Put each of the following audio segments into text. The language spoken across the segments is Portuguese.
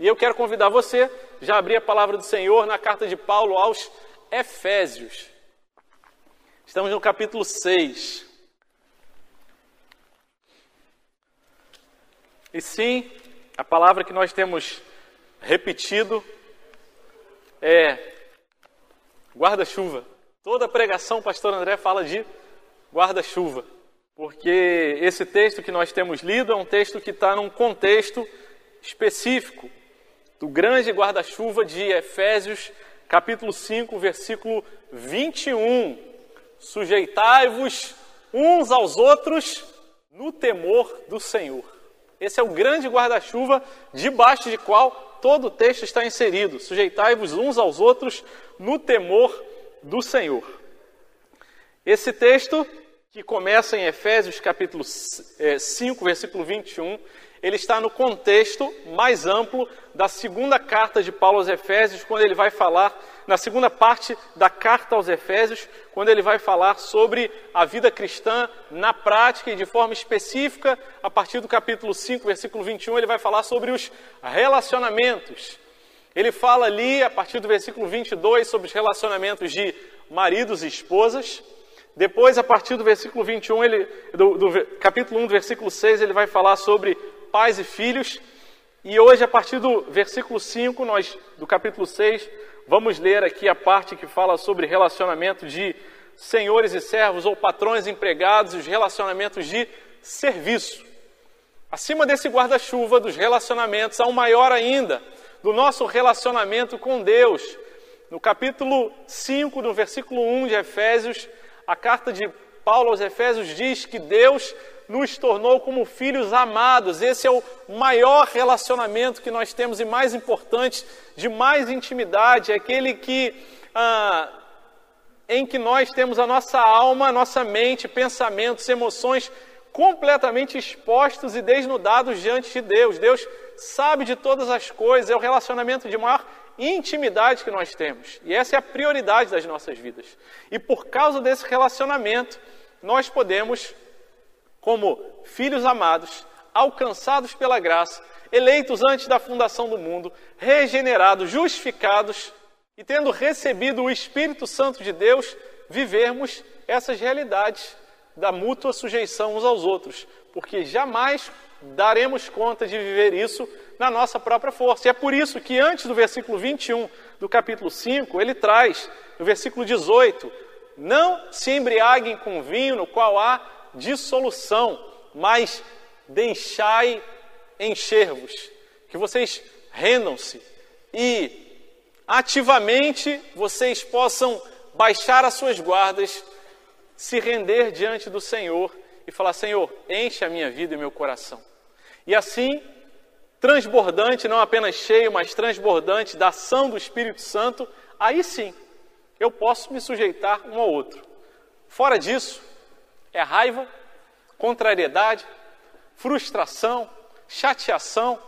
E eu quero convidar você, já abrir a palavra do Senhor na carta de Paulo aos Efésios. Estamos no capítulo 6. E sim, a palavra que nós temos repetido é guarda-chuva. Toda pregação, pastor André fala de guarda-chuva, porque esse texto que nós temos lido é um texto que está num contexto específico do grande guarda-chuva de Efésios, capítulo 5, versículo 21. Sujeitai-vos uns aos outros no temor do Senhor. Esse é o grande guarda-chuva debaixo de qual todo o texto está inserido. Sujeitai-vos uns aos outros no temor do Senhor. Esse texto, que começa em Efésios capítulo 5, eh, versículo 21, ele está no contexto mais amplo da segunda carta de Paulo aos Efésios, quando ele vai falar, na segunda parte da carta aos Efésios, quando ele vai falar sobre a vida cristã na prática e de forma específica, a partir do capítulo 5, versículo 21, ele vai falar sobre os relacionamentos. Ele fala ali, a partir do versículo 22, sobre os relacionamentos de maridos e esposas. Depois, a partir do versículo 21, ele, do, do capítulo 1, do versículo 6, ele vai falar sobre pais e filhos. E hoje, a partir do versículo 5, nós, do capítulo 6, vamos ler aqui a parte que fala sobre relacionamento de senhores e servos ou patrões e empregados os relacionamentos de serviço. Acima desse guarda-chuva dos relacionamentos, há um maior ainda, do nosso relacionamento com Deus. No capítulo 5, no versículo 1 de Efésios, a carta de Paulo aos Efésios diz que Deus nos tornou como filhos amados. Esse é o maior relacionamento que nós temos e mais importante, de mais intimidade, é aquele que ah, em que nós temos a nossa alma, a nossa mente, pensamentos, emoções completamente expostos e desnudados diante de Deus. Deus sabe de todas as coisas, é o relacionamento de maior intimidade que nós temos. E essa é a prioridade das nossas vidas. E por causa desse relacionamento, nós podemos como filhos amados, alcançados pela graça, eleitos antes da fundação do mundo, regenerados, justificados e tendo recebido o Espírito Santo de Deus, vivermos essas realidades da mútua sujeição uns aos outros, porque jamais daremos conta de viver isso na nossa própria força. E é por isso que antes do versículo 21 do capítulo 5, ele traz, no versículo 18, não se embriaguem com vinho no qual há dissolução, mas deixai encher-vos, que vocês rendam-se e ativamente vocês possam baixar as suas guardas, se render diante do Senhor e falar: Senhor, enche a minha vida e meu coração. E assim, transbordante, não apenas cheio, mas transbordante da ação do Espírito Santo, aí sim eu posso me sujeitar um ao outro. Fora disso, é raiva, contrariedade, frustração, chateação,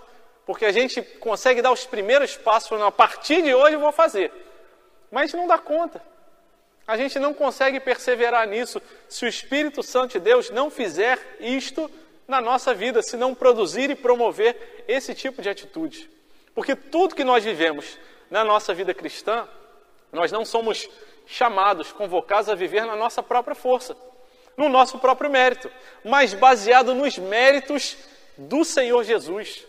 porque a gente consegue dar os primeiros passos, falando, a partir de hoje eu vou fazer. Mas a gente não dá conta. A gente não consegue perseverar nisso se o Espírito Santo de Deus não fizer isto na nossa vida, se não produzir e promover esse tipo de atitude. Porque tudo que nós vivemos na nossa vida cristã, nós não somos chamados, convocados a viver na nossa própria força no nosso próprio mérito, mas baseado nos méritos do Senhor Jesus,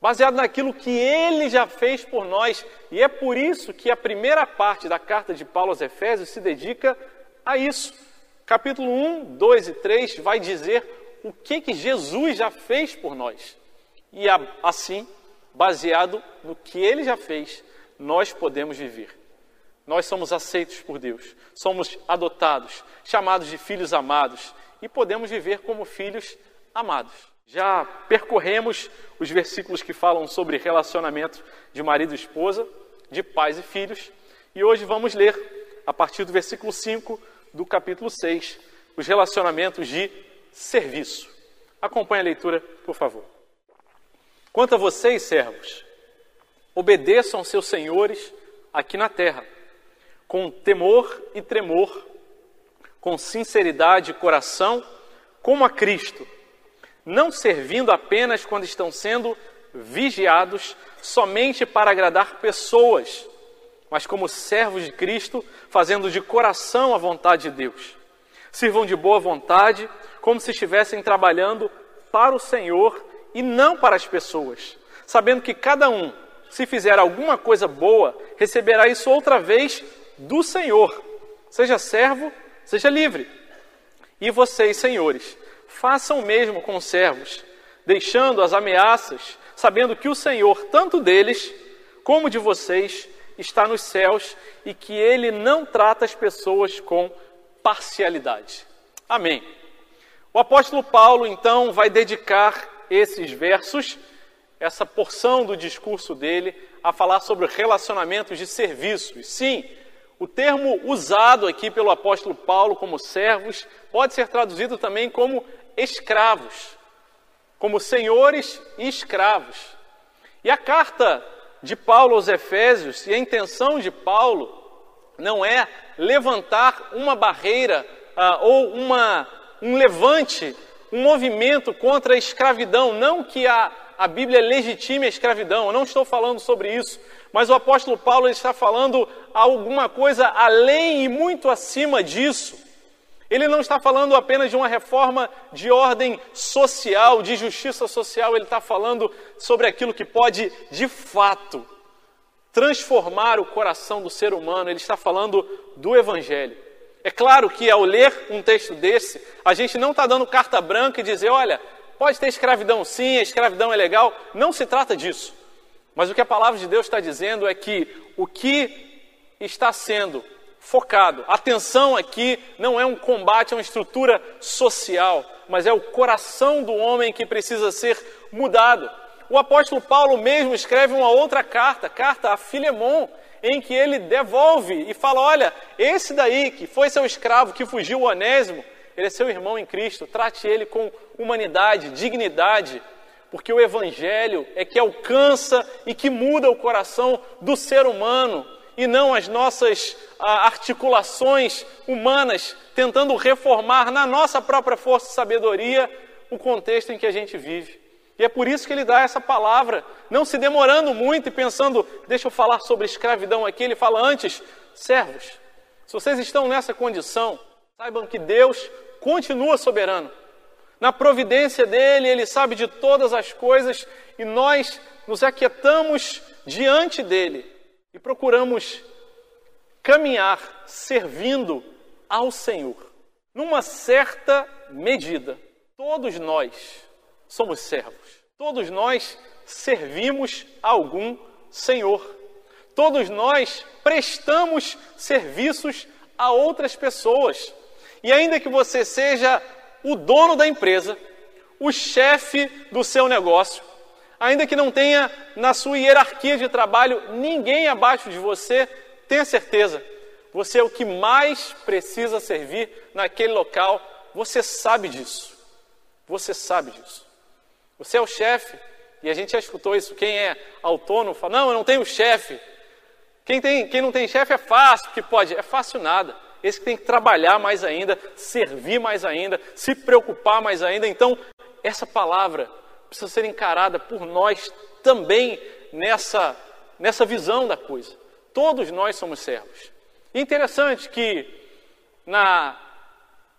baseado naquilo que ele já fez por nós. E é por isso que a primeira parte da carta de Paulo aos Efésios se dedica a isso. Capítulo 1, 2 e 3 vai dizer o que, que Jesus já fez por nós. E assim, baseado no que ele já fez, nós podemos viver. Nós somos aceitos por Deus, somos adotados, chamados de filhos amados e podemos viver como filhos amados. Já percorremos os versículos que falam sobre relacionamento de marido e esposa, de pais e filhos, e hoje vamos ler, a partir do versículo 5 do capítulo 6, os relacionamentos de serviço. Acompanhe a leitura, por favor. Quanto a vocês, servos, obedeçam seus senhores aqui na terra com temor e tremor, com sinceridade de coração, como a Cristo, não servindo apenas quando estão sendo vigiados somente para agradar pessoas, mas como servos de Cristo, fazendo de coração a vontade de Deus. Sirvam de boa vontade, como se estivessem trabalhando para o Senhor e não para as pessoas, sabendo que cada um, se fizer alguma coisa boa, receberá isso outra vez do Senhor. Seja servo, seja livre. E vocês, senhores, façam o mesmo com os servos, deixando as ameaças, sabendo que o Senhor, tanto deles como de vocês, está nos céus e que ele não trata as pessoas com parcialidade. Amém. O apóstolo Paulo, então, vai dedicar esses versos, essa porção do discurso dele, a falar sobre relacionamentos de serviços. Sim, o termo usado aqui pelo apóstolo Paulo como servos pode ser traduzido também como escravos, como senhores e escravos. E a carta de Paulo aos Efésios, e a intenção de Paulo não é levantar uma barreira ah, ou uma, um levante, um movimento contra a escravidão. Não que a, a Bíblia legitime a escravidão, eu não estou falando sobre isso. Mas o apóstolo Paulo está falando alguma coisa além e muito acima disso. Ele não está falando apenas de uma reforma de ordem social, de justiça social, ele está falando sobre aquilo que pode, de fato, transformar o coração do ser humano. Ele está falando do Evangelho. É claro que ao ler um texto desse, a gente não está dando carta branca e dizer, olha, pode ter escravidão sim, a escravidão é legal. Não se trata disso. Mas o que a palavra de Deus está dizendo é que o que está sendo focado. Atenção aqui não é um combate a uma estrutura social, mas é o coração do homem que precisa ser mudado. O apóstolo Paulo mesmo escreve uma outra carta, carta a Filemon, em que ele devolve e fala: Olha, esse daí que foi seu escravo, que fugiu o Onésimo, ele é seu irmão em Cristo, trate ele com humanidade, dignidade, porque o Evangelho é que alcança e que muda o coração do ser humano e não as nossas ah, articulações humanas tentando reformar na nossa própria força e sabedoria o contexto em que a gente vive. E é por isso que ele dá essa palavra, não se demorando muito e pensando, deixa eu falar sobre escravidão aqui. Ele fala antes, servos, se vocês estão nessa condição, saibam que Deus continua soberano. Na providência dele, ele sabe de todas as coisas e nós nos aquietamos diante dele e procuramos caminhar servindo ao Senhor. Numa certa medida, todos nós somos servos. Todos nós servimos a algum Senhor. Todos nós prestamos serviços a outras pessoas. E ainda que você seja o dono da empresa, o chefe do seu negócio, ainda que não tenha na sua hierarquia de trabalho ninguém abaixo de você, tenha certeza, você é o que mais precisa servir naquele local. Você sabe disso. Você sabe disso. Você é o chefe, e a gente já escutou isso. Quem é autônomo fala: Não, eu não tenho chefe. Quem, tem, quem não tem chefe é fácil, que pode. É fácil nada. Esse que tem que trabalhar mais ainda, servir mais ainda, se preocupar mais ainda. Então, essa palavra precisa ser encarada por nós também nessa, nessa visão da coisa. Todos nós somos servos. interessante que na,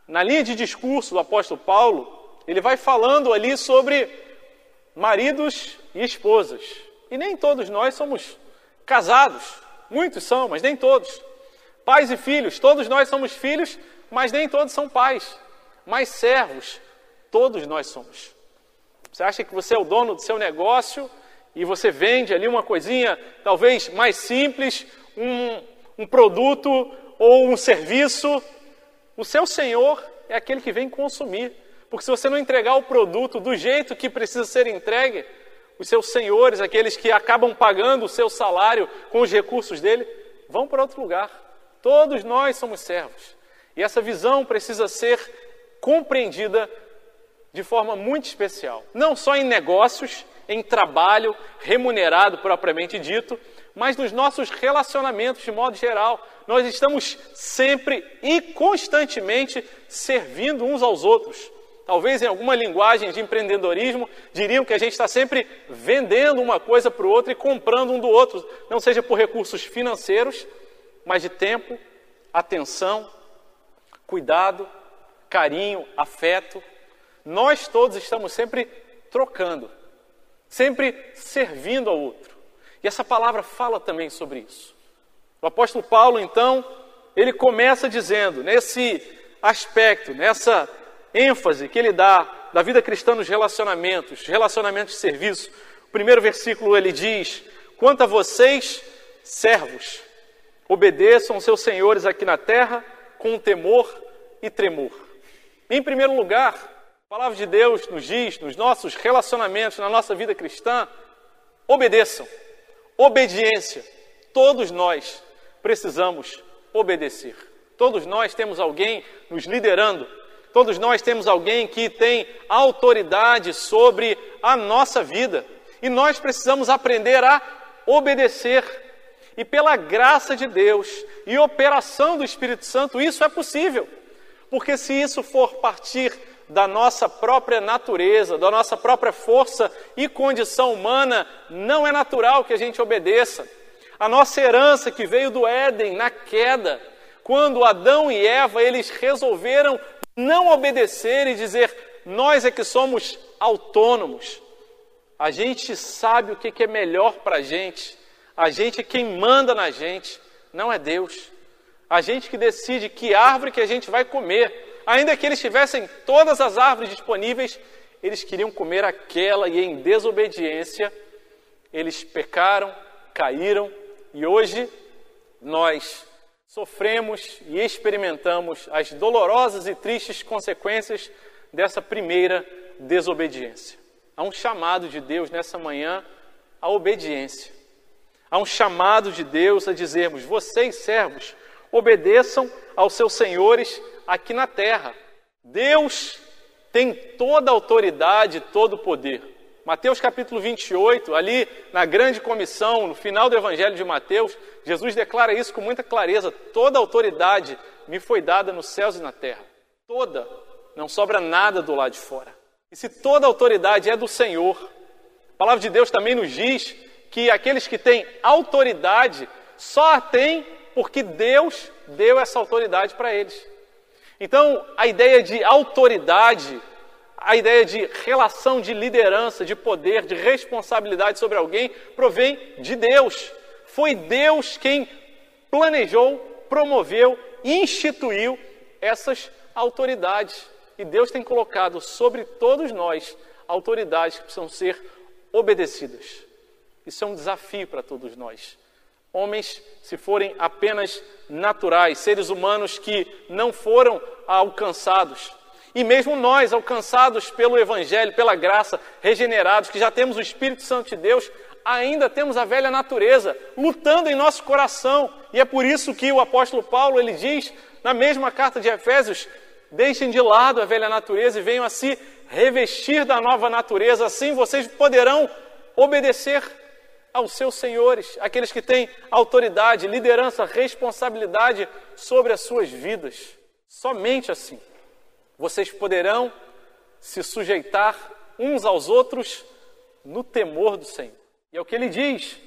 na linha de discurso do apóstolo Paulo, ele vai falando ali sobre maridos e esposas. E nem todos nós somos casados. Muitos são, mas nem todos. Pais e filhos, todos nós somos filhos, mas nem todos são pais. Mas servos, todos nós somos. Você acha que você é o dono do seu negócio e você vende ali uma coisinha talvez mais simples, um, um produto ou um serviço. O seu senhor é aquele que vem consumir. Porque se você não entregar o produto do jeito que precisa ser entregue, os seus senhores, aqueles que acabam pagando o seu salário com os recursos dele, vão para outro lugar. Todos nós somos servos. E essa visão precisa ser compreendida de forma muito especial. Não só em negócios, em trabalho remunerado propriamente dito, mas nos nossos relacionamentos de modo geral. Nós estamos sempre e constantemente servindo uns aos outros. Talvez em alguma linguagem de empreendedorismo diriam que a gente está sempre vendendo uma coisa para o outro e comprando um do outro, não seja por recursos financeiros, mas de tempo, atenção, cuidado, carinho, afeto. Nós todos estamos sempre trocando, sempre servindo ao outro. E essa palavra fala também sobre isso. O apóstolo Paulo, então, ele começa dizendo, nesse aspecto, nessa ênfase que ele dá da vida cristã nos relacionamentos, relacionamentos de serviço. O primeiro versículo ele diz: Quanto a vocês, servos, obedeçam seus senhores aqui na terra com temor e tremor. Em primeiro lugar, a palavra de Deus nos diz, nos nossos relacionamentos, na nossa vida cristã, obedeçam. Obediência. Todos nós precisamos obedecer. Todos nós temos alguém nos liderando, Todos nós temos alguém que tem autoridade sobre a nossa vida e nós precisamos aprender a obedecer. E pela graça de Deus e operação do Espírito Santo, isso é possível. Porque se isso for partir da nossa própria natureza, da nossa própria força e condição humana, não é natural que a gente obedeça. A nossa herança que veio do Éden na queda, quando Adão e Eva eles resolveram não obedecer e dizer, nós é que somos autônomos. A gente sabe o que é melhor para a gente. A gente é quem manda na gente, não é Deus. A gente que decide que árvore que a gente vai comer. Ainda que eles tivessem todas as árvores disponíveis, eles queriam comer aquela e em desobediência eles pecaram, caíram e hoje nós sofremos e experimentamos as dolorosas e tristes consequências dessa primeira desobediência. Há um chamado de Deus nessa manhã à obediência. Há um chamado de Deus a dizermos: vocês, servos, obedeçam aos seus senhores aqui na terra. Deus tem toda a autoridade, todo o poder. Mateus capítulo 28, ali na grande comissão, no final do evangelho de Mateus, Jesus declara isso com muita clareza: toda autoridade me foi dada nos céus e na terra. Toda, não sobra nada do lado de fora. E se toda autoridade é do Senhor, a palavra de Deus também nos diz que aqueles que têm autoridade só a têm porque Deus deu essa autoridade para eles. Então, a ideia de autoridade a ideia de relação de liderança, de poder, de responsabilidade sobre alguém provém de Deus. Foi Deus quem planejou, promoveu, instituiu essas autoridades. E Deus tem colocado sobre todos nós autoridades que precisam ser obedecidas. Isso é um desafio para todos nós. Homens, se forem apenas naturais, seres humanos que não foram alcançados e mesmo nós, alcançados pelo Evangelho, pela graça, regenerados, que já temos o Espírito Santo de Deus, ainda temos a velha natureza lutando em nosso coração. E é por isso que o apóstolo Paulo ele diz na mesma carta de Efésios: deixem de lado a velha natureza e venham a se revestir da nova natureza, assim vocês poderão obedecer aos seus senhores, aqueles que têm autoridade, liderança, responsabilidade sobre as suas vidas. Somente assim vocês poderão se sujeitar uns aos outros no temor do Senhor. E é o que ele diz.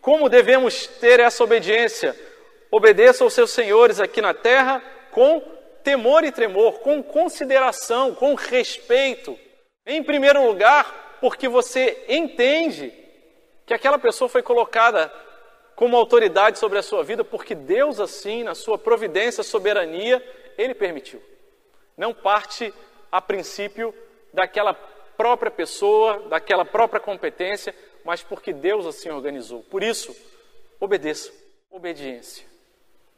Como devemos ter essa obediência? Obedeça aos seus senhores aqui na terra com temor e tremor, com consideração, com respeito. Em primeiro lugar, porque você entende que aquela pessoa foi colocada como autoridade sobre a sua vida, porque Deus, assim, na sua providência, soberania, Ele permitiu não parte a princípio daquela própria pessoa, daquela própria competência, mas porque Deus assim organizou. Por isso, obedeça, obediência.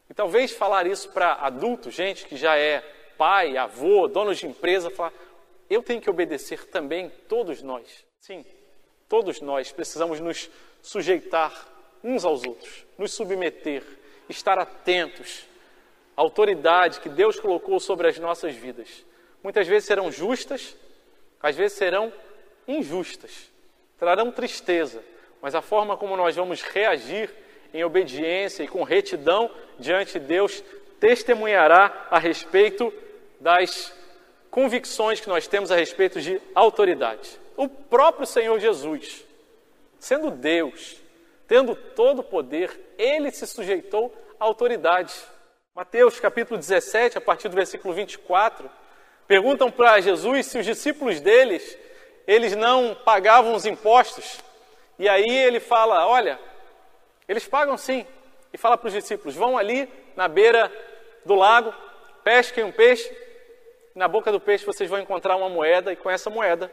E talvez falar isso para adultos, gente que já é pai, avô, dono de empresa, falar, eu tenho que obedecer também, todos nós. Sim, todos nós precisamos nos sujeitar uns aos outros, nos submeter, estar atentos, autoridade que Deus colocou sobre as nossas vidas. Muitas vezes serão justas, às vezes serão injustas, trarão tristeza, mas a forma como nós vamos reagir em obediência e com retidão diante de Deus testemunhará a respeito das convicções que nós temos a respeito de autoridade. O próprio Senhor Jesus, sendo Deus, tendo todo o poder, ele se sujeitou à autoridade. Mateus capítulo 17, a partir do versículo 24, perguntam para Jesus se os discípulos deles, eles não pagavam os impostos. E aí ele fala: Olha, eles pagam sim. E fala para os discípulos: Vão ali na beira do lago, pesquem um peixe. Na boca do peixe vocês vão encontrar uma moeda, e com essa moeda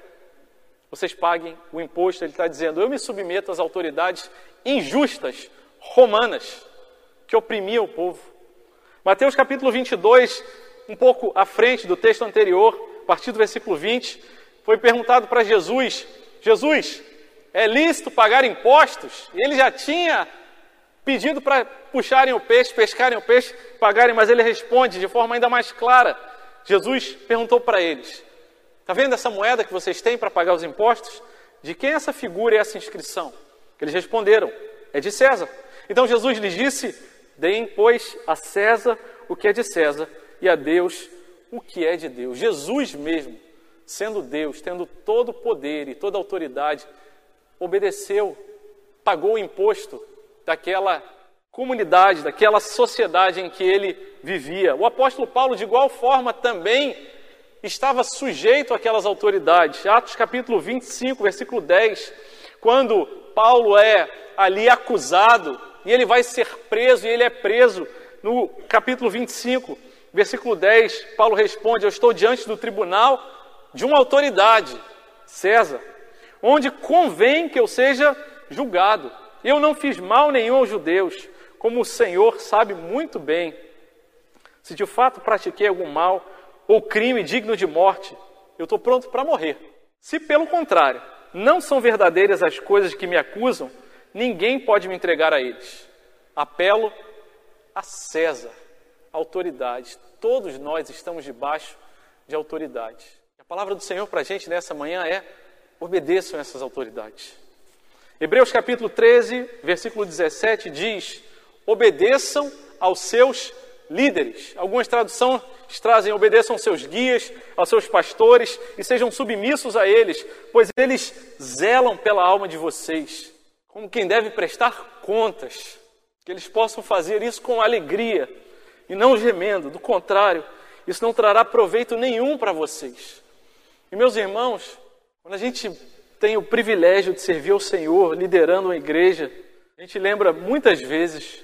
vocês paguem o imposto. Ele está dizendo: Eu me submeto às autoridades injustas romanas que oprimiam o povo. Mateus capítulo 22, um pouco à frente do texto anterior, a partir do versículo 20, foi perguntado para Jesus: Jesus, é lícito pagar impostos? E ele já tinha pedido para puxarem o peixe, pescarem o peixe, pagarem, mas ele responde de forma ainda mais clara. Jesus perguntou para eles: Está vendo essa moeda que vocês têm para pagar os impostos? De quem é essa figura e essa inscrição? Eles responderam: É de César. Então Jesus lhes disse: Deem, pois, a César o que é de César e a Deus o que é de Deus. Jesus mesmo, sendo Deus, tendo todo o poder e toda a autoridade, obedeceu, pagou o imposto daquela comunidade, daquela sociedade em que ele vivia. O apóstolo Paulo, de igual forma, também estava sujeito àquelas autoridades. Atos capítulo 25, versículo 10, quando Paulo é ali acusado e ele vai ser preso, e ele é preso. No capítulo 25, versículo 10, Paulo responde: Eu estou diante do tribunal de uma autoridade, César, onde convém que eu seja julgado. Eu não fiz mal nenhum aos judeus, como o Senhor sabe muito bem. Se de fato pratiquei algum mal ou crime digno de morte, eu estou pronto para morrer. Se pelo contrário, não são verdadeiras as coisas que me acusam, ninguém pode me entregar a eles. Apelo a César, autoridade. Todos nós estamos debaixo de autoridade. A palavra do Senhor para a gente nessa manhã é: obedeçam essas autoridades. Hebreus capítulo 13, versículo 17 diz: obedeçam aos seus líderes. Algumas traduções trazem obedeçam aos seus guias, aos seus pastores e sejam submissos a eles, pois eles zelam pela alma de vocês, como quem deve prestar contas. Que eles possam fazer isso com alegria e não gemendo, do contrário, isso não trará proveito nenhum para vocês. E meus irmãos, quando a gente tem o privilégio de servir ao Senhor, liderando uma igreja, a gente lembra muitas vezes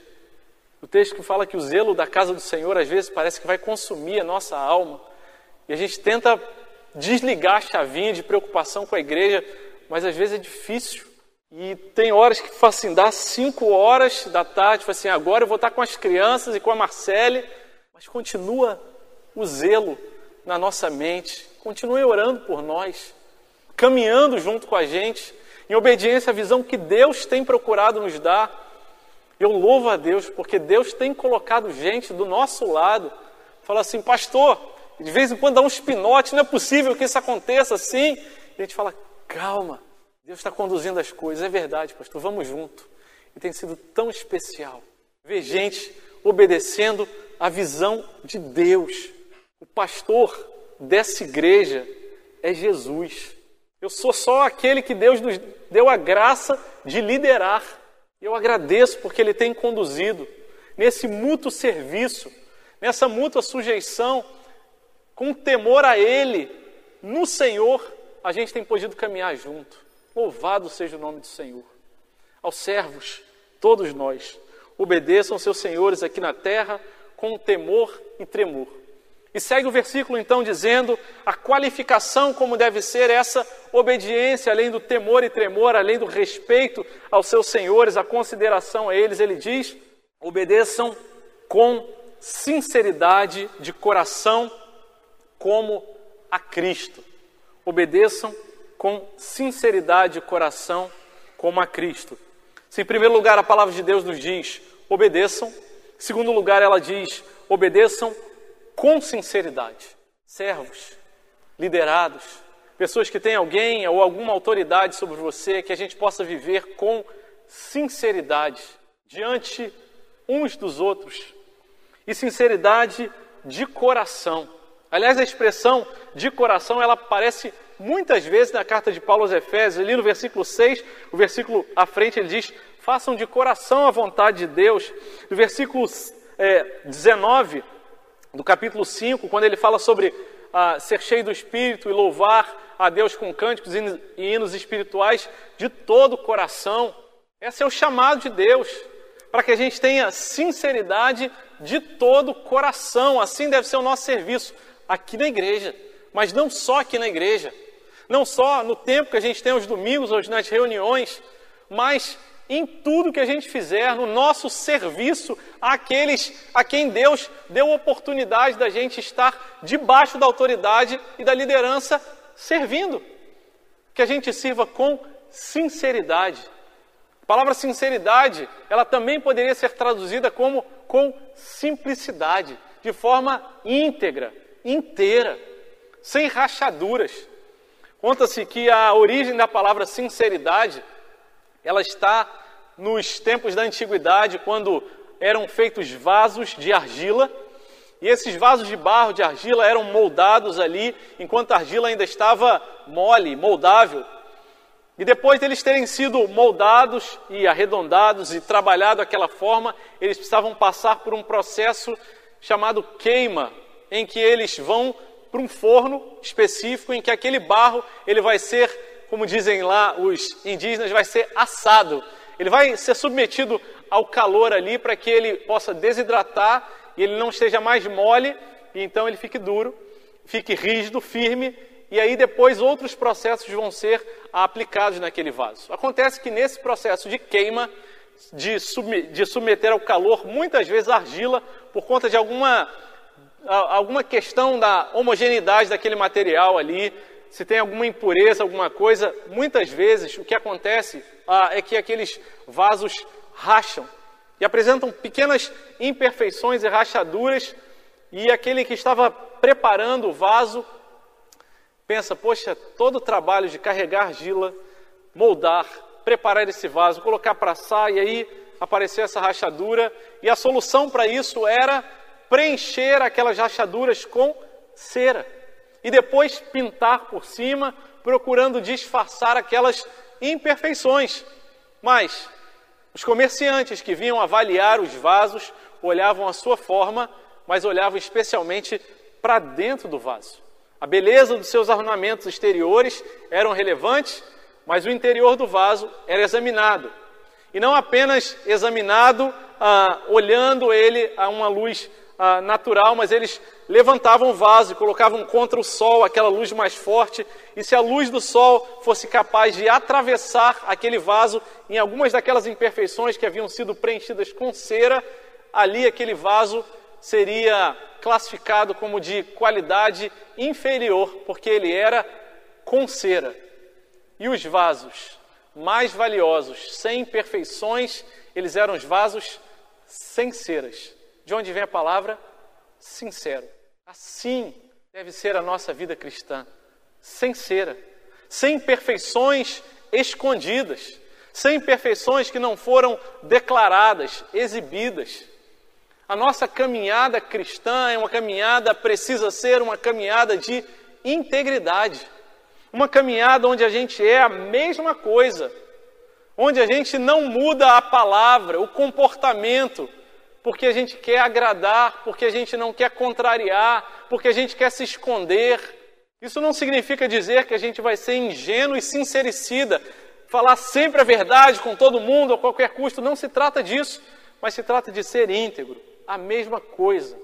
o texto que fala que o zelo da casa do Senhor às vezes parece que vai consumir a nossa alma. E a gente tenta desligar a chavinha de preocupação com a igreja, mas às vezes é difícil. E tem horas que fala assim, dá cinco horas da tarde, fala assim, agora eu vou estar com as crianças e com a Marcele, mas continua o zelo na nossa mente, continue orando por nós caminhando junto com a gente, em obediência à visão que Deus tem procurado nos dar. Eu louvo a Deus porque Deus tem colocado gente do nosso lado. Fala assim, pastor, de vez em quando dá um espinote, não é possível que isso aconteça assim. E a gente fala, calma, Deus está conduzindo as coisas. É verdade, pastor, vamos junto. E tem sido tão especial ver gente obedecendo a visão de Deus. O pastor dessa igreja é Jesus. Eu sou só aquele que Deus nos deu a graça de liderar. Eu agradeço porque Ele tem conduzido nesse mútuo serviço, nessa mútua sujeição, com temor a Ele, no Senhor, a gente tem podido caminhar junto. Louvado seja o nome do Senhor. Aos servos, todos nós, obedeçam seus senhores aqui na terra com temor e tremor e segue o versículo então dizendo a qualificação como deve ser essa obediência, além do temor e tremor, além do respeito aos seus senhores, a consideração a eles. Ele diz: obedeçam com sinceridade de coração, como a Cristo. Obedeçam com sinceridade de coração, como a Cristo. Se em primeiro lugar a palavra de Deus nos diz: obedeçam. Em segundo lugar, ela diz: obedeçam com sinceridade. Servos, liderados, pessoas que têm alguém ou alguma autoridade sobre você, que a gente possa viver com sinceridade diante uns dos outros e sinceridade de coração. Aliás, a expressão de coração, ela aparece muitas vezes na carta de Paulo aos Efésios, ali no versículo 6, o versículo à frente, ele diz: façam de coração a vontade de Deus. No versículo é, 19 do capítulo 5, quando ele fala sobre ah, ser cheio do Espírito e louvar a Deus com cânticos e hinos espirituais de todo o coração. Esse é o chamado de Deus, para que a gente tenha sinceridade de todo o coração. Assim deve ser o nosso serviço aqui na igreja, mas não só aqui na igreja, não só no tempo que a gente tem os domingos ou nas reuniões, mas em tudo que a gente fizer, no nosso serviço àqueles a quem Deus deu oportunidade da gente estar debaixo da autoridade e da liderança servindo. Que a gente sirva com sinceridade. A palavra sinceridade, ela também poderia ser traduzida como com simplicidade, de forma íntegra, inteira, sem rachaduras. Conta-se que a origem da palavra sinceridade, ela está nos tempos da antiguidade, quando eram feitos vasos de argila, e esses vasos de barro, de argila, eram moldados ali, enquanto a argila ainda estava mole, moldável. E depois deles terem sido moldados e arredondados e trabalhado daquela forma, eles precisavam passar por um processo chamado queima, em que eles vão para um forno específico em que aquele barro ele vai ser, como dizem lá os indígenas, vai ser assado. Ele vai ser submetido ao calor ali para que ele possa desidratar e ele não esteja mais mole e então ele fique duro, fique rígido, firme e aí depois outros processos vão ser aplicados naquele vaso. Acontece que nesse processo de queima, de, submeter ao calor, muitas vezes argila, por conta de alguma alguma questão da homogeneidade daquele material ali, se tem alguma impureza, alguma coisa, muitas vezes o que acontece ah, é que aqueles vasos racham e apresentam pequenas imperfeições e rachaduras, e aquele que estava preparando o vaso pensa: poxa, todo o trabalho de carregar argila, moldar, preparar esse vaso, colocar para assar, e aí apareceu essa rachadura, e a solução para isso era preencher aquelas rachaduras com cera e depois pintar por cima, procurando disfarçar aquelas imperfeições. Mas os comerciantes que vinham avaliar os vasos olhavam a sua forma, mas olhavam especialmente para dentro do vaso. A beleza dos seus ornamentos exteriores eram relevantes, mas o interior do vaso era examinado. E não apenas examinado ah, olhando ele a uma luz ah, natural, mas eles levantavam o vaso e colocavam contra o sol aquela luz mais forte, e se a luz do sol fosse capaz de atravessar aquele vaso em algumas daquelas imperfeições que haviam sido preenchidas com cera, ali aquele vaso seria classificado como de qualidade inferior, porque ele era com cera. E os vasos mais valiosos, sem imperfeições, eles eram os vasos sem ceras. De onde vem a palavra? Sincero. Assim deve ser a nossa vida cristã, sincera, sem imperfeições escondidas, sem imperfeições que não foram declaradas, exibidas. A nossa caminhada cristã é uma caminhada, precisa ser uma caminhada de integridade. Uma caminhada onde a gente é a mesma coisa, onde a gente não muda a palavra, o comportamento, porque a gente quer agradar, porque a gente não quer contrariar, porque a gente quer se esconder. Isso não significa dizer que a gente vai ser ingênuo e sincericida, falar sempre a verdade com todo mundo a qualquer custo. Não se trata disso, mas se trata de ser íntegro, a mesma coisa,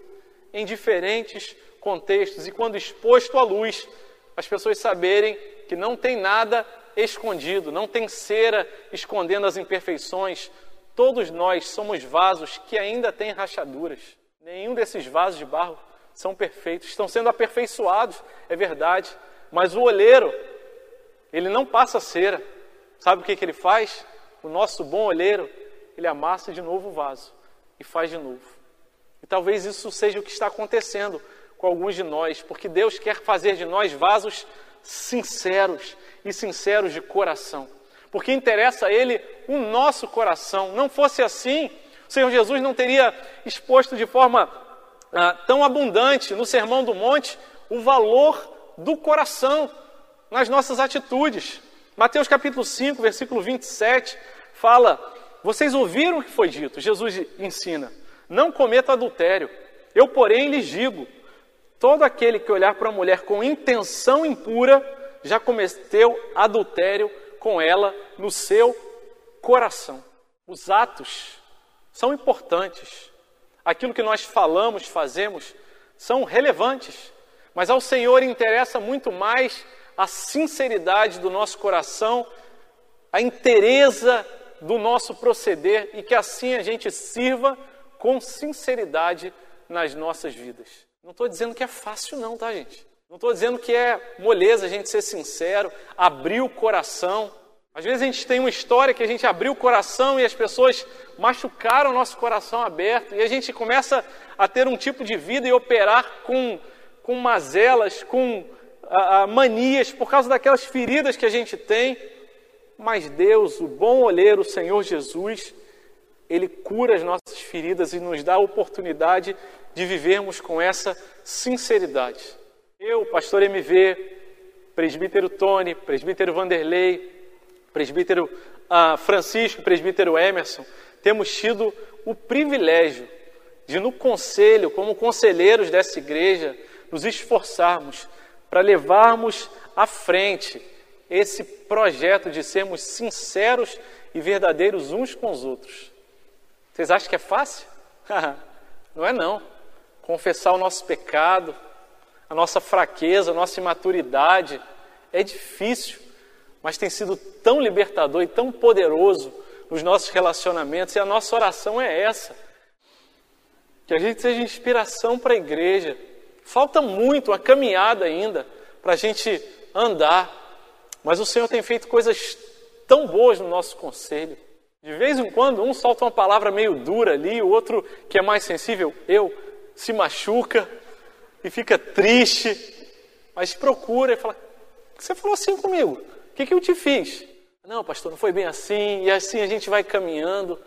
em diferentes contextos e quando exposto à luz, as pessoas saberem que não tem nada escondido, não tem cera escondendo as imperfeições, Todos nós somos vasos que ainda têm rachaduras. Nenhum desses vasos de barro são perfeitos, estão sendo aperfeiçoados, é verdade, mas o olheiro, ele não passa cera. Sabe o que, que ele faz? O nosso bom olheiro, ele amassa de novo o vaso e faz de novo. E talvez isso seja o que está acontecendo com alguns de nós, porque Deus quer fazer de nós vasos sinceros e sinceros de coração porque interessa a Ele o nosso coração. Não fosse assim, o Senhor Jesus não teria exposto de forma ah, tão abundante no Sermão do Monte o valor do coração nas nossas atitudes. Mateus capítulo 5, versículo 27 fala: Vocês ouviram o que foi dito? Jesus ensina: Não cometa adultério. Eu, porém, lhes digo: todo aquele que olhar para uma mulher com intenção impura já cometeu adultério com ela no seu coração. Os atos são importantes. Aquilo que nós falamos, fazemos, são relevantes. Mas ao Senhor interessa muito mais a sinceridade do nosso coração, a inteireza do nosso proceder e que assim a gente sirva com sinceridade nas nossas vidas. Não estou dizendo que é fácil, não, tá, gente? Não estou dizendo que é moleza a gente ser sincero, abrir o coração. Às vezes a gente tem uma história que a gente abriu o coração e as pessoas machucaram o nosso coração aberto e a gente começa a ter um tipo de vida e operar com, com mazelas, com a, a, manias, por causa daquelas feridas que a gente tem. Mas Deus, o bom olheiro, o Senhor Jesus, Ele cura as nossas feridas e nos dá a oportunidade de vivermos com essa sinceridade. Eu, pastor MV, presbítero Tony, presbítero Vanderlei, presbítero uh, Francisco, presbítero Emerson, temos tido o privilégio de, no conselho, como conselheiros dessa igreja, nos esforçarmos para levarmos à frente esse projeto de sermos sinceros e verdadeiros uns com os outros. Vocês acham que é fácil? não é não. Confessar o nosso pecado, a nossa fraqueza, a nossa imaturidade. É difícil, mas tem sido tão libertador e tão poderoso nos nossos relacionamentos, e a nossa oração é essa: que a gente seja inspiração para a igreja. Falta muito, a caminhada ainda, para a gente andar, mas o Senhor tem feito coisas tão boas no nosso conselho. De vez em quando, um solta uma palavra meio dura ali, o outro, que é mais sensível, eu, se machuca e fica triste, mas procura e fala: Você falou assim comigo, o que, que eu te fiz? Não, pastor, não foi bem assim, e assim a gente vai caminhando.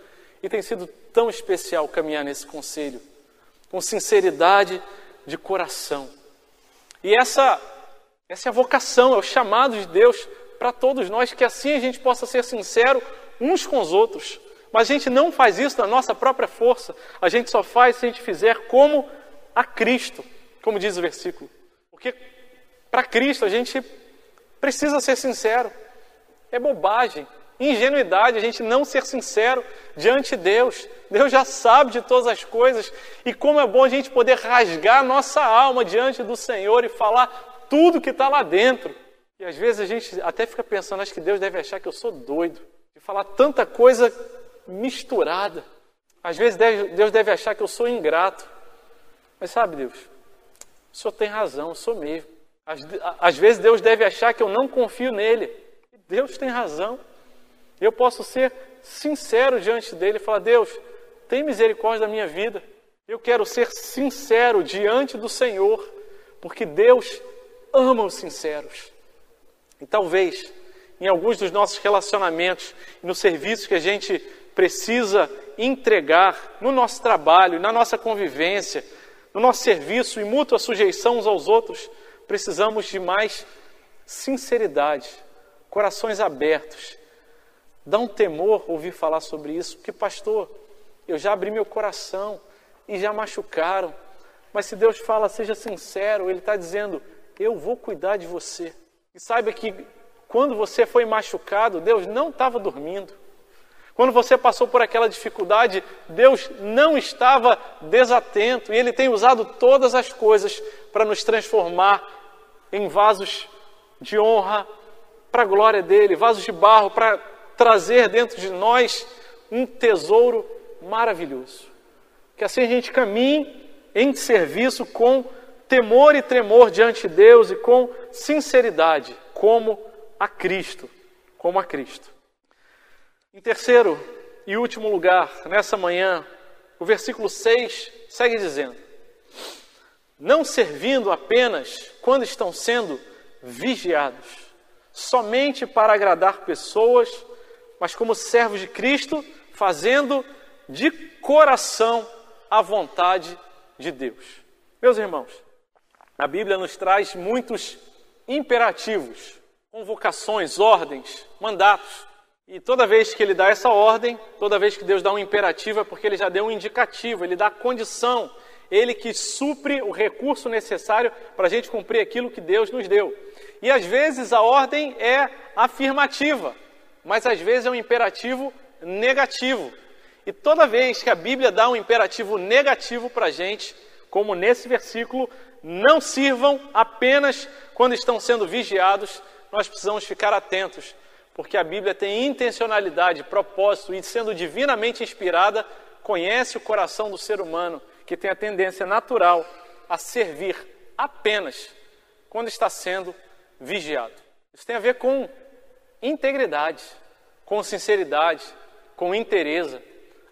E tem sido tão especial caminhar nesse conselho, com sinceridade de coração. E essa, essa é a vocação, é o chamado de Deus para todos nós, que assim a gente possa ser sincero uns com os outros. Mas a gente não faz isso na nossa própria força, a gente só faz se a gente fizer como a Cristo, como diz o versículo. Porque para Cristo a gente precisa ser sincero. É bobagem, ingenuidade a gente não ser sincero diante de Deus. Deus já sabe de todas as coisas e como é bom a gente poder rasgar nossa alma diante do Senhor e falar tudo que está lá dentro. E às vezes a gente até fica pensando, acho que Deus deve achar que eu sou doido de falar tanta coisa misturada. Às vezes Deus deve achar que eu sou ingrato. Mas sabe, Deus, o Senhor tem razão, eu sou mesmo. Às, às vezes Deus deve achar que eu não confio nele. Deus tem razão. Eu posso ser sincero diante dele e falar: Deus, tem misericórdia da minha vida. Eu quero ser sincero diante do Senhor, porque Deus ama os sinceros. E talvez em alguns dos nossos relacionamentos, no serviço que a gente precisa entregar no nosso trabalho, na nossa convivência, no nosso serviço e mútua sujeição uns aos outros, precisamos de mais sinceridade, corações abertos. Dá um temor ouvir falar sobre isso, porque, pastor, eu já abri meu coração e já machucaram. Mas se Deus fala, seja sincero, Ele está dizendo: eu vou cuidar de você. E saiba que quando você foi machucado, Deus não estava dormindo. Quando você passou por aquela dificuldade, Deus não estava desatento e Ele tem usado todas as coisas para nos transformar em vasos de honra para a glória dele, vasos de barro para trazer dentro de nós um tesouro maravilhoso. Que assim a gente caminhe em serviço com temor e tremor diante de Deus e com sinceridade, como a Cristo, como a Cristo. Em terceiro e último lugar, nessa manhã, o versículo 6 segue dizendo: Não servindo apenas quando estão sendo vigiados, somente para agradar pessoas, mas como servos de Cristo, fazendo de coração a vontade de Deus. Meus irmãos, a Bíblia nos traz muitos imperativos, convocações, ordens, mandatos. E toda vez que ele dá essa ordem, toda vez que Deus dá um imperativo, é porque ele já deu um indicativo, ele dá condição, ele que supre o recurso necessário para a gente cumprir aquilo que Deus nos deu. E às vezes a ordem é afirmativa, mas às vezes é um imperativo negativo. E toda vez que a Bíblia dá um imperativo negativo para a gente, como nesse versículo, não sirvam apenas quando estão sendo vigiados, nós precisamos ficar atentos, porque a Bíblia tem intencionalidade, propósito e, sendo divinamente inspirada, conhece o coração do ser humano, que tem a tendência natural a servir apenas quando está sendo vigiado. Isso tem a ver com integridade, com sinceridade, com interesse.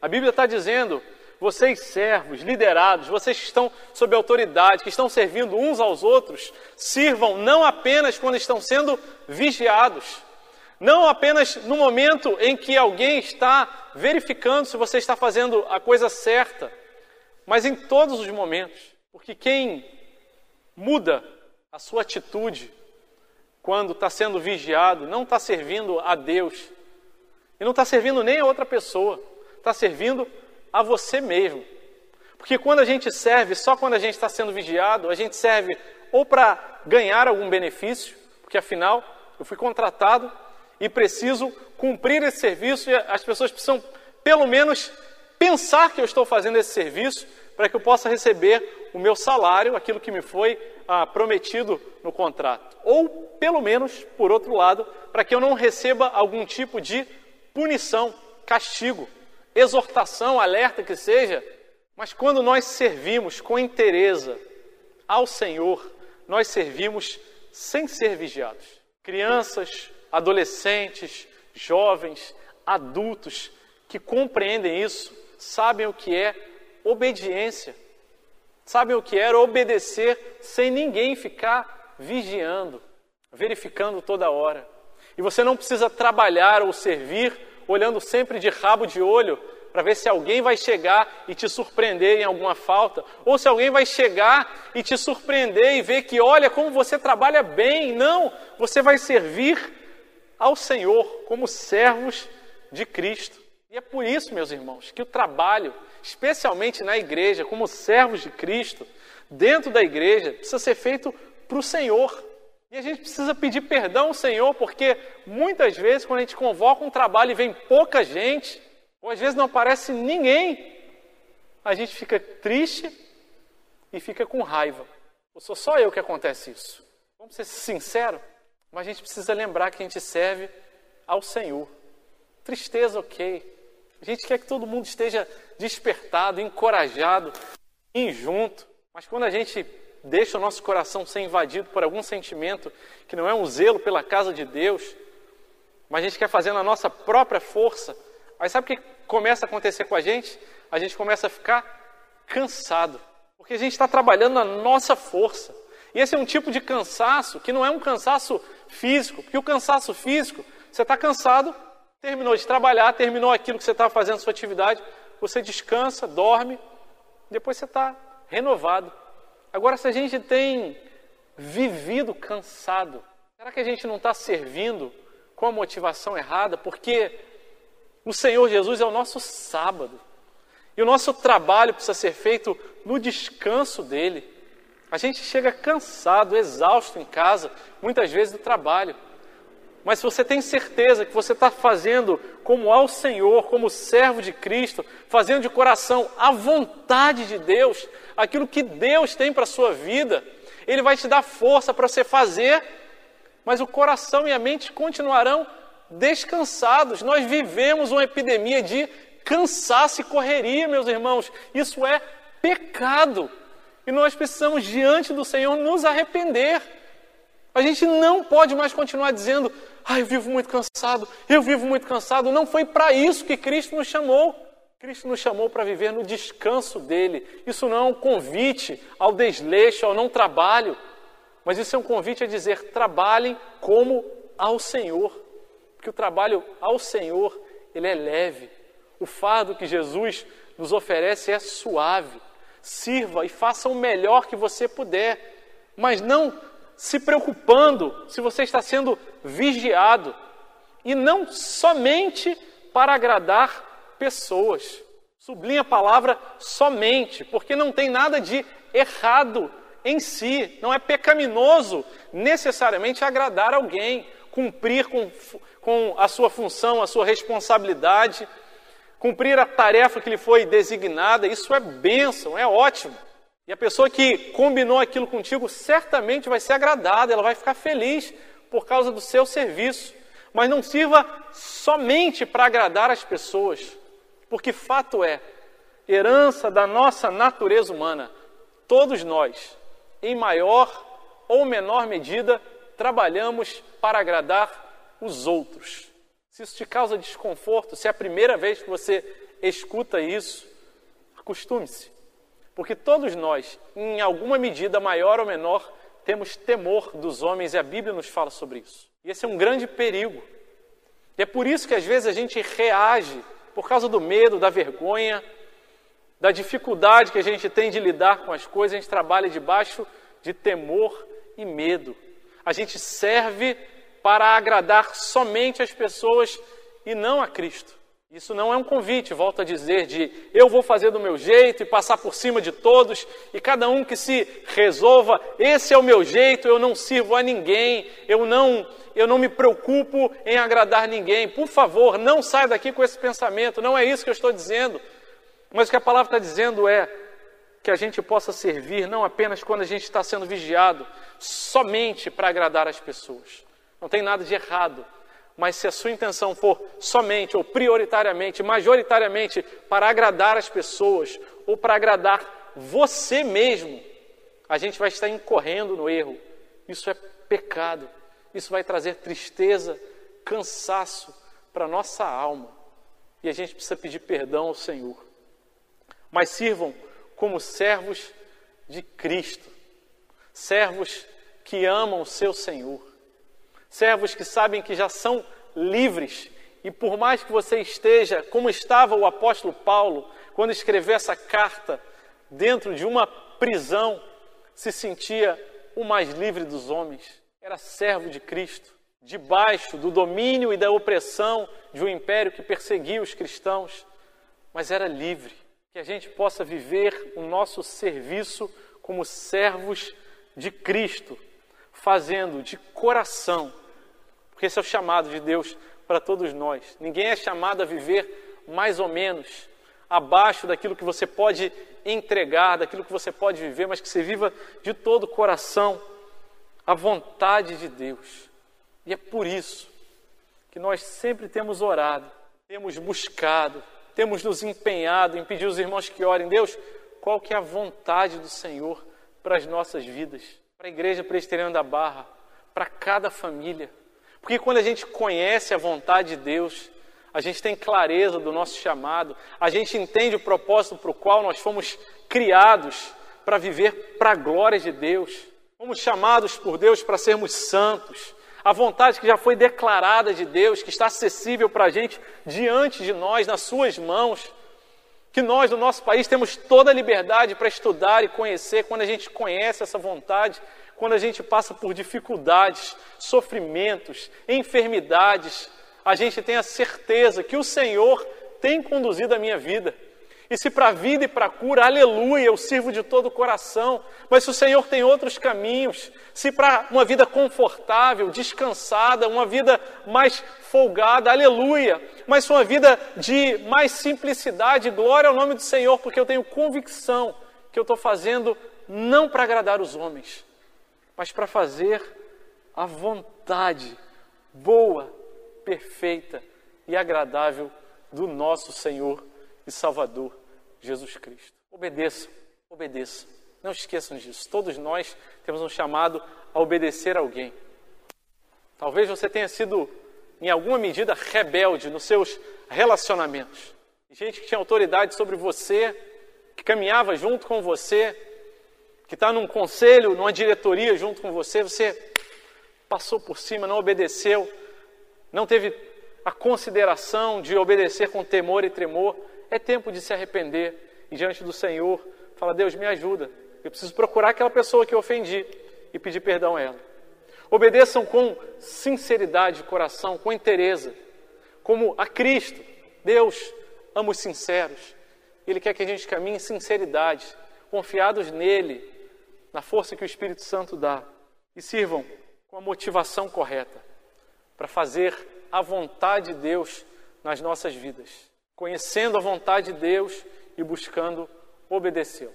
A Bíblia está dizendo: vocês servos, liderados, vocês que estão sob autoridade, que estão servindo uns aos outros, sirvam não apenas quando estão sendo vigiados, não apenas no momento em que alguém está verificando se você está fazendo a coisa certa, mas em todos os momentos. Porque quem muda a sua atitude quando está sendo vigiado não está servindo a Deus e não está servindo nem a outra pessoa, está servindo a você mesmo. Porque quando a gente serve, só quando a gente está sendo vigiado, a gente serve ou para ganhar algum benefício, porque afinal eu fui contratado e preciso cumprir esse serviço e as pessoas precisam, pelo menos, pensar que eu estou fazendo esse serviço para que eu possa receber o meu salário, aquilo que me foi ah, prometido no contrato. Ou, pelo menos, por outro lado, para que eu não receba algum tipo de punição, castigo, exortação, alerta que seja. Mas quando nós servimos com interesse ao Senhor, nós servimos sem ser vigiados. Crianças, adolescentes, jovens, adultos que compreendem isso, sabem o que é obediência, sabem o que é obedecer sem ninguém ficar vigiando, verificando toda hora. E você não precisa trabalhar ou servir olhando sempre de rabo de olho para ver se alguém vai chegar e te surpreender em alguma falta, ou se alguém vai chegar e te surpreender e ver que, olha, como você trabalha bem. Não, você vai servir ao Senhor como servos de Cristo. E é por isso, meus irmãos, que o trabalho, especialmente na igreja, como servos de Cristo, dentro da igreja, precisa ser feito para o Senhor. E a gente precisa pedir perdão ao Senhor, porque muitas vezes, quando a gente convoca um trabalho e vem pouca gente, ou às vezes não aparece ninguém, a gente fica triste e fica com raiva. Ou sou só eu que acontece isso? Vamos ser sinceros? Mas a gente precisa lembrar que a gente serve ao Senhor. Tristeza, ok. A gente quer que todo mundo esteja despertado, encorajado, e junto. Mas quando a gente deixa o nosso coração ser invadido por algum sentimento que não é um zelo pela casa de Deus, mas a gente quer fazer na nossa própria força, aí sabe o que começa a acontecer com a gente? A gente começa a ficar cansado, porque a gente está trabalhando na nossa força. E esse é um tipo de cansaço que não é um cansaço físico, porque o cansaço físico, você está cansado, terminou de trabalhar, terminou aquilo que você estava fazendo, sua atividade, você descansa, dorme, depois você está renovado. Agora, se a gente tem vivido cansado, será que a gente não está servindo com a motivação errada? Porque o Senhor Jesus é o nosso sábado. E o nosso trabalho precisa ser feito no descanso dele. A gente chega cansado, exausto em casa, muitas vezes do trabalho. Mas se você tem certeza que você está fazendo como ao Senhor, como servo de Cristo, fazendo de coração a vontade de Deus, aquilo que Deus tem para a sua vida, Ele vai te dar força para você fazer, mas o coração e a mente continuarão descansados. Nós vivemos uma epidemia de cansaço e correria, meus irmãos. Isso é pecado. E nós precisamos, diante do Senhor, nos arrepender. A gente não pode mais continuar dizendo, ah, eu vivo muito cansado, eu vivo muito cansado. Não foi para isso que Cristo nos chamou. Cristo nos chamou para viver no descanso dele. Isso não é um convite ao desleixo, ao não trabalho, mas isso é um convite a dizer: trabalhem como ao Senhor. Porque o trabalho ao Senhor, ele é leve. O fardo que Jesus nos oferece é suave sirva e faça o melhor que você puder. mas não se preocupando se você está sendo vigiado e não somente para agradar pessoas. Sublinha a palavra somente, porque não tem nada de errado em si, não é pecaminoso necessariamente agradar alguém, cumprir com, com a sua função, a sua responsabilidade, cumprir a tarefa que lhe foi designada, isso é bênção, é ótimo. E a pessoa que combinou aquilo contigo certamente vai ser agradada, ela vai ficar feliz por causa do seu serviço. Mas não sirva somente para agradar as pessoas, porque fato é, herança da nossa natureza humana, todos nós, em maior ou menor medida, trabalhamos para agradar os outros. Se isso te causa desconforto, se é a primeira vez que você escuta isso, acostume-se. Porque todos nós, em alguma medida maior ou menor, temos temor dos homens e a Bíblia nos fala sobre isso. E esse é um grande perigo. E é por isso que às vezes a gente reage por causa do medo, da vergonha, da dificuldade que a gente tem de lidar com as coisas, a gente trabalha debaixo de temor e medo. A gente serve para agradar somente as pessoas e não a Cristo. Isso não é um convite, volto a dizer, de eu vou fazer do meu jeito e passar por cima de todos e cada um que se resolva, esse é o meu jeito, eu não sirvo a ninguém, eu não, eu não me preocupo em agradar ninguém. Por favor, não saia daqui com esse pensamento, não é isso que eu estou dizendo. Mas o que a palavra está dizendo é que a gente possa servir não apenas quando a gente está sendo vigiado, somente para agradar as pessoas. Não tem nada de errado mas se a sua intenção for somente ou prioritariamente, majoritariamente para agradar as pessoas ou para agradar você mesmo, a gente vai estar incorrendo no erro. Isso é pecado. Isso vai trazer tristeza, cansaço para a nossa alma. E a gente precisa pedir perdão ao Senhor. Mas sirvam como servos de Cristo, servos que amam o seu Senhor servos que sabem que já são livres. E por mais que você esteja, como estava o apóstolo Paulo, quando escreveu essa carta, dentro de uma prisão, se sentia o mais livre dos homens. Era servo de Cristo, debaixo do domínio e da opressão de um império que perseguia os cristãos, mas era livre. Que a gente possa viver o nosso serviço como servos de Cristo, fazendo de coração, porque esse é o chamado de Deus para todos nós. Ninguém é chamado a viver mais ou menos abaixo daquilo que você pode entregar, daquilo que você pode viver, mas que você viva de todo o coração a vontade de Deus. E é por isso que nós sempre temos orado, temos buscado, temos nos empenhado em pedir aos irmãos que orem, Deus, qual que é a vontade do Senhor para as nossas vidas? Para a igreja presbiteriana da Barra, para cada família. Porque quando a gente conhece a vontade de Deus, a gente tem clareza do nosso chamado, a gente entende o propósito para o qual nós fomos criados para viver para a glória de Deus. Fomos chamados por Deus para sermos santos. A vontade que já foi declarada de Deus, que está acessível para a gente diante de nós, nas Suas mãos que nós, no nosso país, temos toda a liberdade para estudar e conhecer quando a gente conhece essa vontade, quando a gente passa por dificuldades, sofrimentos, enfermidades, a gente tem a certeza que o Senhor tem conduzido a minha vida. E se para a vida e para a cura, aleluia, eu sirvo de todo o coração. Mas se o Senhor tem outros caminhos, se para uma vida confortável, descansada, uma vida mais folgada, aleluia. Mas uma vida de mais simplicidade, glória ao nome do Senhor, porque eu tenho convicção que eu estou fazendo não para agradar os homens, mas para fazer a vontade boa, perfeita e agradável do nosso Senhor e Salvador Jesus Cristo. Obedeçam, obedeçam. Não esqueçam disso. Todos nós temos um chamado a obedecer a alguém. Talvez você tenha sido, em alguma medida, rebelde nos seus relacionamentos. Gente que tinha autoridade sobre você, que caminhava junto com você, que está num conselho, numa diretoria junto com você, você passou por cima, não obedeceu, não teve a consideração de obedecer com temor e tremor. É tempo de se arrepender e diante do Senhor, fala: Deus, me ajuda. Eu preciso procurar aquela pessoa que eu ofendi. e pedir perdão a ela. Obedeçam com sinceridade de coração, com interesse, como a Cristo. Deus ama os sinceros. Ele quer que a gente caminhe em sinceridade, confiados nele, na força que o Espírito Santo dá. E sirvam com a motivação correta para fazer a vontade de Deus nas nossas vidas, conhecendo a vontade de Deus e buscando obedecê-la.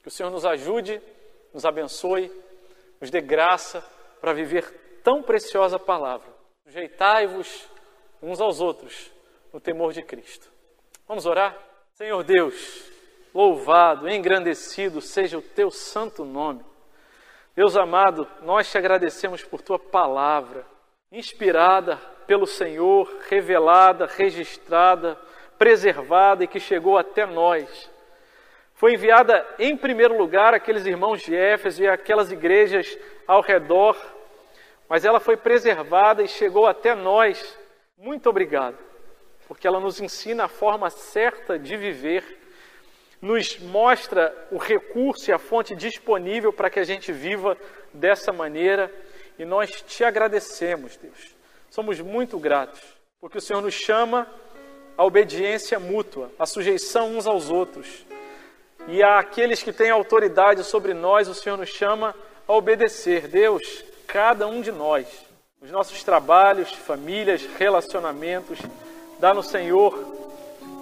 Que o Senhor nos ajude, nos abençoe, nos dê graça para viver tão preciosa palavra. Sujeitai-vos uns aos outros no temor de Cristo. Vamos orar? Senhor Deus, louvado, engrandecido seja o teu santo nome. Deus amado, nós te agradecemos por tua palavra, inspirada pelo Senhor, revelada, registrada, preservada e que chegou até nós. Foi enviada em primeiro lugar àqueles irmãos de Éfeso e aquelas igrejas ao redor, mas ela foi preservada e chegou até nós. Muito obrigado, porque ela nos ensina a forma certa de viver nos mostra o recurso e a fonte disponível para que a gente viva dessa maneira e nós te agradecemos, Deus. Somos muito gratos, porque o Senhor nos chama à obediência mútua, à sujeição uns aos outros. E àqueles que têm autoridade sobre nós, o Senhor nos chama a obedecer. Deus, cada um de nós, os nossos trabalhos, famílias, relacionamentos, dá no Senhor,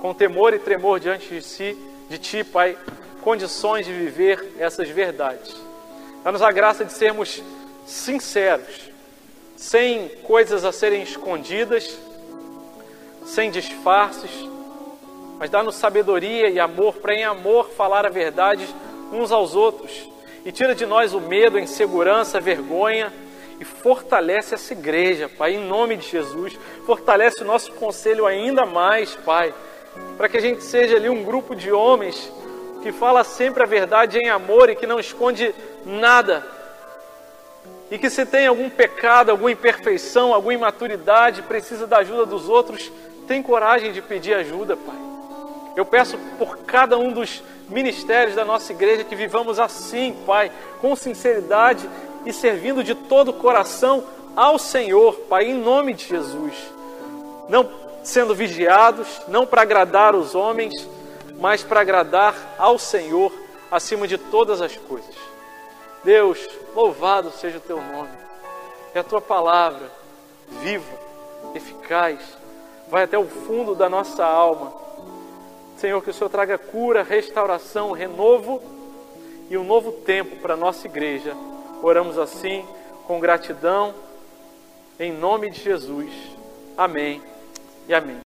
com temor e tremor diante de si, de Ti, Pai, condições de viver essas verdades. Dá-nos a graça de sermos sinceros, sem coisas a serem escondidas, sem disfarces, mas dá-nos sabedoria e amor para, em amor, falar a verdade uns aos outros. E tira de nós o medo, a insegurança, a vergonha e fortalece essa igreja, Pai, em nome de Jesus. Fortalece o nosso conselho ainda mais, Pai para que a gente seja ali um grupo de homens que fala sempre a verdade em amor e que não esconde nada. E que se tem algum pecado, alguma imperfeição, alguma imaturidade, precisa da ajuda dos outros, tem coragem de pedir ajuda, Pai. Eu peço por cada um dos ministérios da nossa igreja que vivamos assim, Pai, com sinceridade e servindo de todo o coração ao Senhor, Pai, em nome de Jesus. Não sendo vigiados, não para agradar os homens, mas para agradar ao Senhor acima de todas as coisas. Deus, louvado seja o teu nome. E a tua palavra, viva, eficaz, vai até o fundo da nossa alma. Senhor, que o Senhor traga cura, restauração, renovo e um novo tempo para a nossa igreja. Oramos assim, com gratidão, em nome de Jesus. Amém e amém.